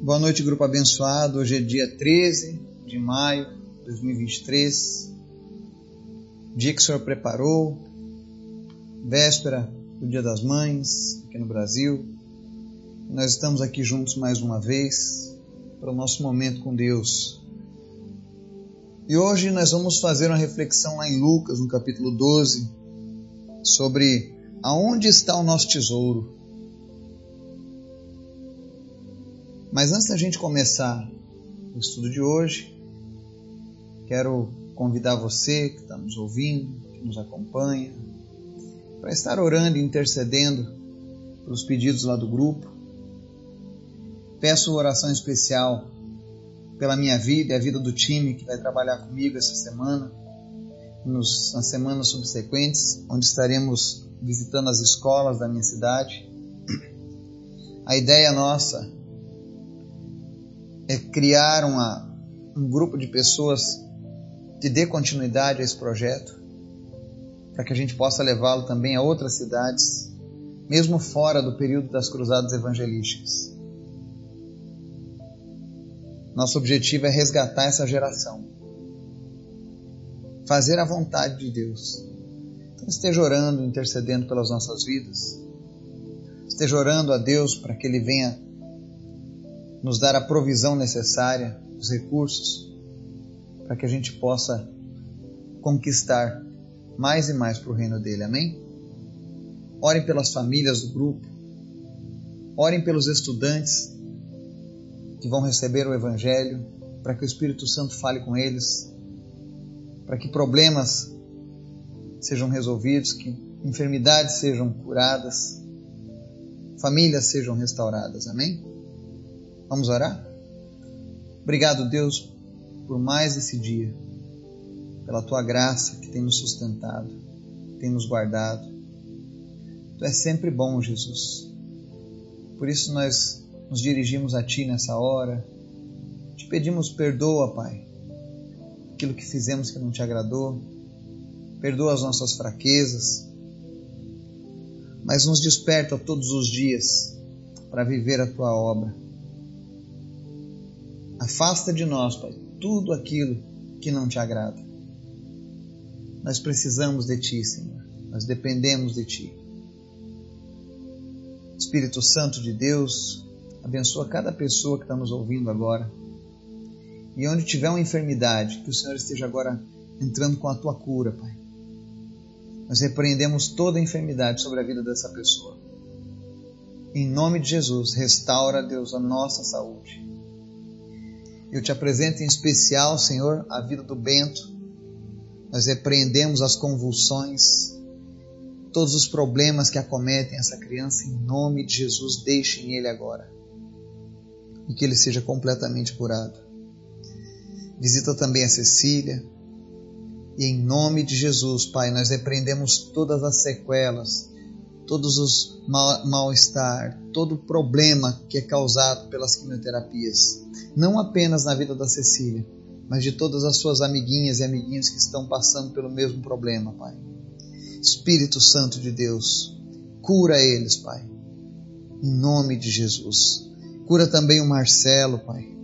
Boa noite, grupo abençoado. Hoje é dia 13 de maio de 2023, dia que o Senhor preparou, véspera do Dia das Mães aqui no Brasil. Nós estamos aqui juntos mais uma vez para o nosso momento com Deus. E hoje nós vamos fazer uma reflexão lá em Lucas, no capítulo 12, sobre aonde está o nosso tesouro. Mas antes da gente começar o estudo de hoje, quero convidar você que está nos ouvindo, que nos acompanha, para estar orando e intercedendo pelos pedidos lá do grupo. Peço oração especial pela minha vida e a vida do time que vai trabalhar comigo essa semana, nos, nas semanas subsequentes, onde estaremos visitando as escolas da minha cidade. A ideia nossa é criar uma, um grupo de pessoas que dê continuidade a esse projeto, para que a gente possa levá-lo também a outras cidades, mesmo fora do período das cruzadas evangelísticas. Nosso objetivo é resgatar essa geração, fazer a vontade de Deus. Então esteja orando, intercedendo pelas nossas vidas, esteja orando a Deus para que Ele venha nos dar a provisão necessária, os recursos, para que a gente possa conquistar mais e mais para o reino dele. Amém? Orem pelas famílias do grupo, orem pelos estudantes que vão receber o Evangelho, para que o Espírito Santo fale com eles, para que problemas sejam resolvidos, que enfermidades sejam curadas, famílias sejam restauradas. Amém? Vamos orar? Obrigado, Deus, por mais esse dia, pela tua graça que tem nos sustentado, tem nos guardado. Tu és sempre bom, Jesus. Por isso nós nos dirigimos a Ti nessa hora. Te pedimos perdoa, Pai, aquilo que fizemos que não te agradou. Perdoa as nossas fraquezas. Mas nos desperta todos os dias para viver a Tua obra Afasta de nós, Pai, tudo aquilo que não te agrada. Nós precisamos de Ti, Senhor. Nós dependemos de Ti. Espírito Santo de Deus, abençoa cada pessoa que está nos ouvindo agora. E onde tiver uma enfermidade, que o Senhor esteja agora entrando com a tua cura, Pai. Nós repreendemos toda enfermidade sobre a vida dessa pessoa. Em nome de Jesus, restaura, Deus, a nossa saúde. Eu te apresento em especial, Senhor, a vida do Bento. Nós repreendemos as convulsões, todos os problemas que acometem essa criança, em nome de Jesus, deixem ele agora e que ele seja completamente curado. Visita também a Cecília, e em nome de Jesus, Pai, nós repreendemos todas as sequelas todos os mal-estar, todo o problema que é causado pelas quimioterapias. Não apenas na vida da Cecília, mas de todas as suas amiguinhas e amiguinhos que estão passando pelo mesmo problema, Pai. Espírito Santo de Deus, cura eles, Pai. Em nome de Jesus. Cura também o Marcelo, Pai.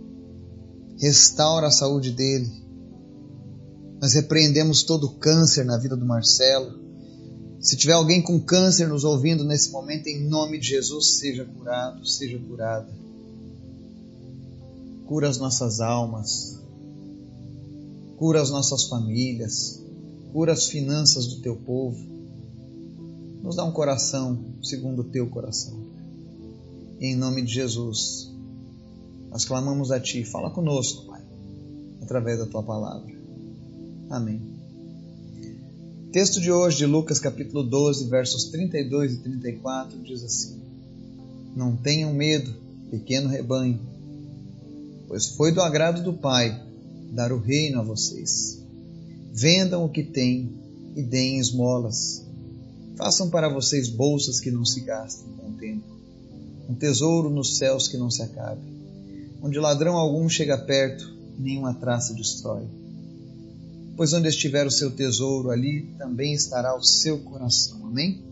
Restaura a saúde dele. Nós repreendemos todo o câncer na vida do Marcelo se tiver alguém com câncer nos ouvindo nesse momento, em nome de Jesus, seja curado, seja curada. Cura as nossas almas, cura as nossas famílias, cura as finanças do teu povo. Nos dá um coração segundo o teu coração. Em nome de Jesus, nós clamamos a Ti. Fala conosco, Pai, através da Tua palavra. Amém texto de hoje, de Lucas capítulo 12, versos 32 e 34, diz assim: Não tenham medo, pequeno rebanho, pois foi do agrado do Pai dar o reino a vocês. Vendam o que têm e deem esmolas. Façam para vocês bolsas que não se gastem com o tempo, um tesouro nos céus que não se acabe, onde ladrão algum chega perto e nenhuma traça destrói pois onde estiver o seu tesouro, ali também estará o seu coração. Amém?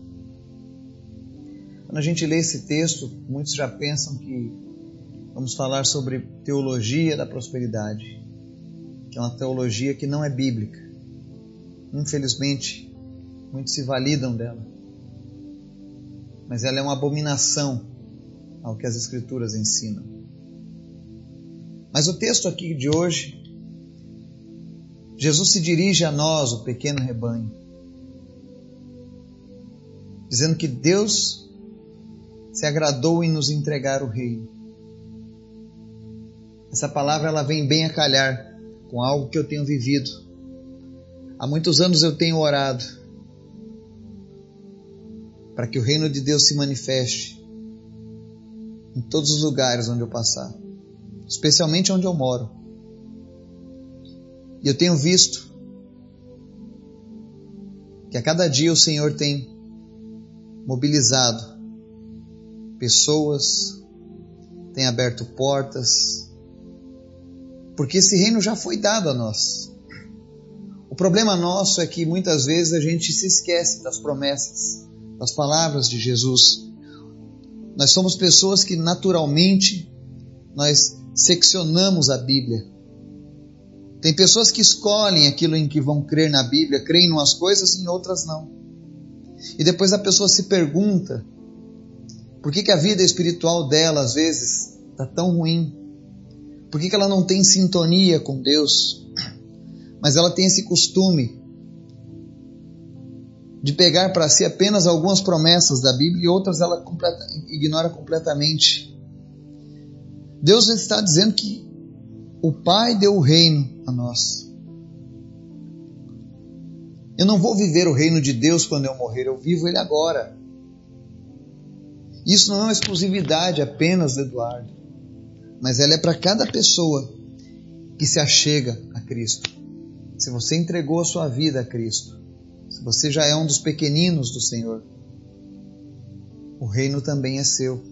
Quando a gente lê esse texto, muitos já pensam que vamos falar sobre teologia da prosperidade, que é uma teologia que não é bíblica. Infelizmente, muitos se validam dela, mas ela é uma abominação ao que as Escrituras ensinam. Mas o texto aqui de hoje, Jesus se dirige a nós, o pequeno rebanho, dizendo que Deus se agradou em nos entregar o reino. Essa palavra ela vem bem a calhar com algo que eu tenho vivido. Há muitos anos eu tenho orado para que o reino de Deus se manifeste em todos os lugares onde eu passar, especialmente onde eu moro. E eu tenho visto que a cada dia o Senhor tem mobilizado pessoas, tem aberto portas, porque esse reino já foi dado a nós. O problema nosso é que muitas vezes a gente se esquece das promessas, das palavras de Jesus. Nós somos pessoas que naturalmente nós seccionamos a Bíblia. Tem pessoas que escolhem aquilo em que vão crer na Bíblia, creem em umas coisas e em outras não. E depois a pessoa se pergunta por que, que a vida espiritual dela às vezes está tão ruim? Por que, que ela não tem sintonia com Deus? Mas ela tem esse costume de pegar para si apenas algumas promessas da Bíblia e outras ela completa, ignora completamente. Deus está dizendo que o Pai deu o reino a nós. Eu não vou viver o reino de Deus quando eu morrer, eu vivo ele agora. Isso não é uma exclusividade apenas do Eduardo, mas ela é para cada pessoa que se achega a Cristo. Se você entregou a sua vida a Cristo, se você já é um dos pequeninos do Senhor, o reino também é seu.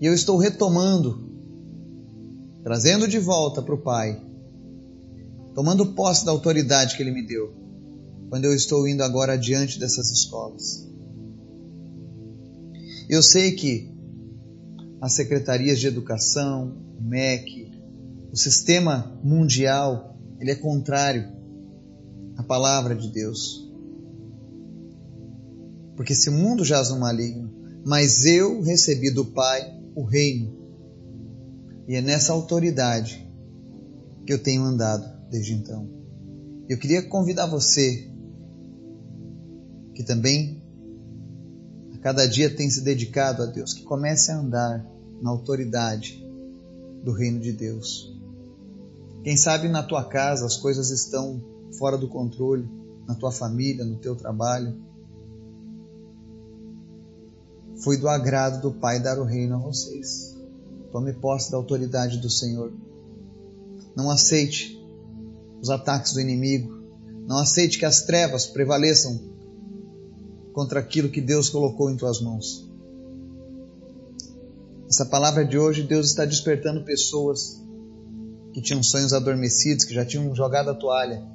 E eu estou retomando, trazendo de volta para o Pai, tomando posse da autoridade que Ele me deu, quando eu estou indo agora adiante dessas escolas. Eu sei que as secretarias de educação, o MEC, o sistema mundial, ele é contrário à palavra de Deus. Porque esse mundo jaz no maligno, mas eu recebi do Pai o reino. E é nessa autoridade que eu tenho andado desde então. Eu queria convidar você que também cada dia tem se dedicado a Deus, que comece a andar na autoridade do reino de Deus. Quem sabe na tua casa as coisas estão fora do controle, na tua família, no teu trabalho. Foi do agrado do Pai dar o reino a vocês. Tome posse da autoridade do Senhor. Não aceite os ataques do inimigo. Não aceite que as trevas prevaleçam contra aquilo que Deus colocou em tuas mãos. Essa palavra de hoje, Deus está despertando pessoas que tinham sonhos adormecidos, que já tinham jogado a toalha.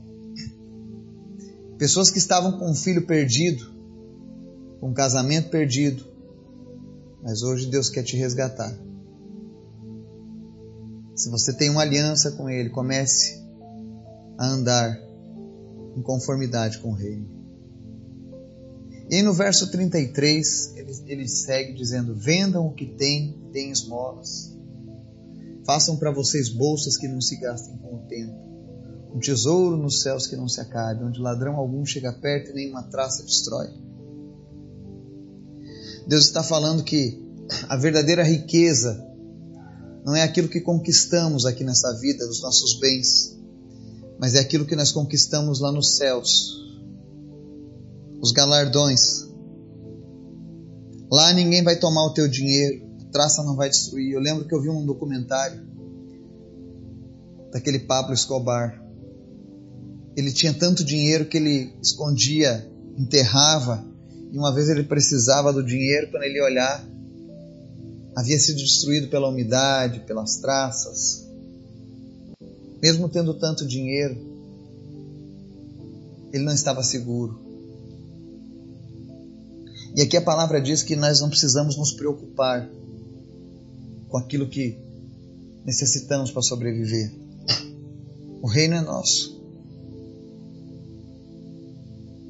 Pessoas que estavam com um filho perdido, com um casamento perdido. Mas hoje Deus quer te resgatar. Se você tem uma aliança com Ele, comece a andar em conformidade com o Reino. E no verso 33, ele, ele segue dizendo: Vendam o que têm, deem esmolas. Façam para vocês bolsas que não se gastem com o tempo. Um tesouro nos céus que não se acabe, onde ladrão algum chega perto e nenhuma traça destrói. Deus está falando que a verdadeira riqueza não é aquilo que conquistamos aqui nessa vida, os nossos bens, mas é aquilo que nós conquistamos lá nos céus, os galardões. Lá ninguém vai tomar o teu dinheiro, a traça não vai destruir. Eu lembro que eu vi um documentário daquele Pablo Escobar. Ele tinha tanto dinheiro que ele escondia, enterrava, e uma vez ele precisava do dinheiro, quando ele olhar, havia sido destruído pela umidade, pelas traças. Mesmo tendo tanto dinheiro, ele não estava seguro. E aqui a palavra diz que nós não precisamos nos preocupar com aquilo que necessitamos para sobreviver. O reino é nosso.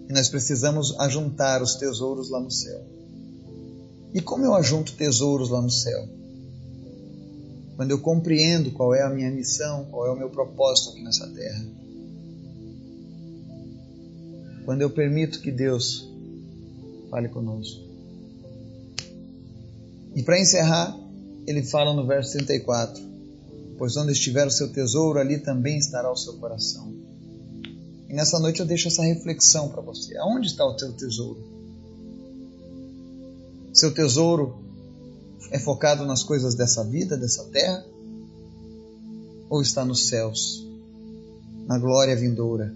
E nós precisamos ajuntar os tesouros lá no céu. E como eu ajunto tesouros lá no céu? Quando eu compreendo qual é a minha missão, qual é o meu propósito aqui nessa terra. Quando eu permito que Deus fale conosco. E para encerrar, ele fala no verso 34: Pois onde estiver o seu tesouro, ali também estará o seu coração. E nessa noite eu deixo essa reflexão para você. Aonde está o teu tesouro? Seu tesouro é focado nas coisas dessa vida, dessa terra? Ou está nos céus, na glória vindoura?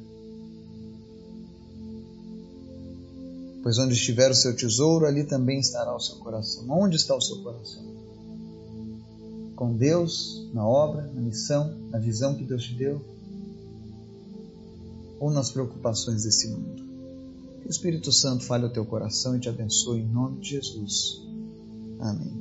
Pois onde estiver o seu tesouro, ali também estará o seu coração. Onde está o seu coração? Com Deus, na obra, na missão, na visão que Deus te deu? ou nas preocupações desse mundo. O Espírito Santo fale ao teu coração e te abençoe em nome de Jesus. Amém.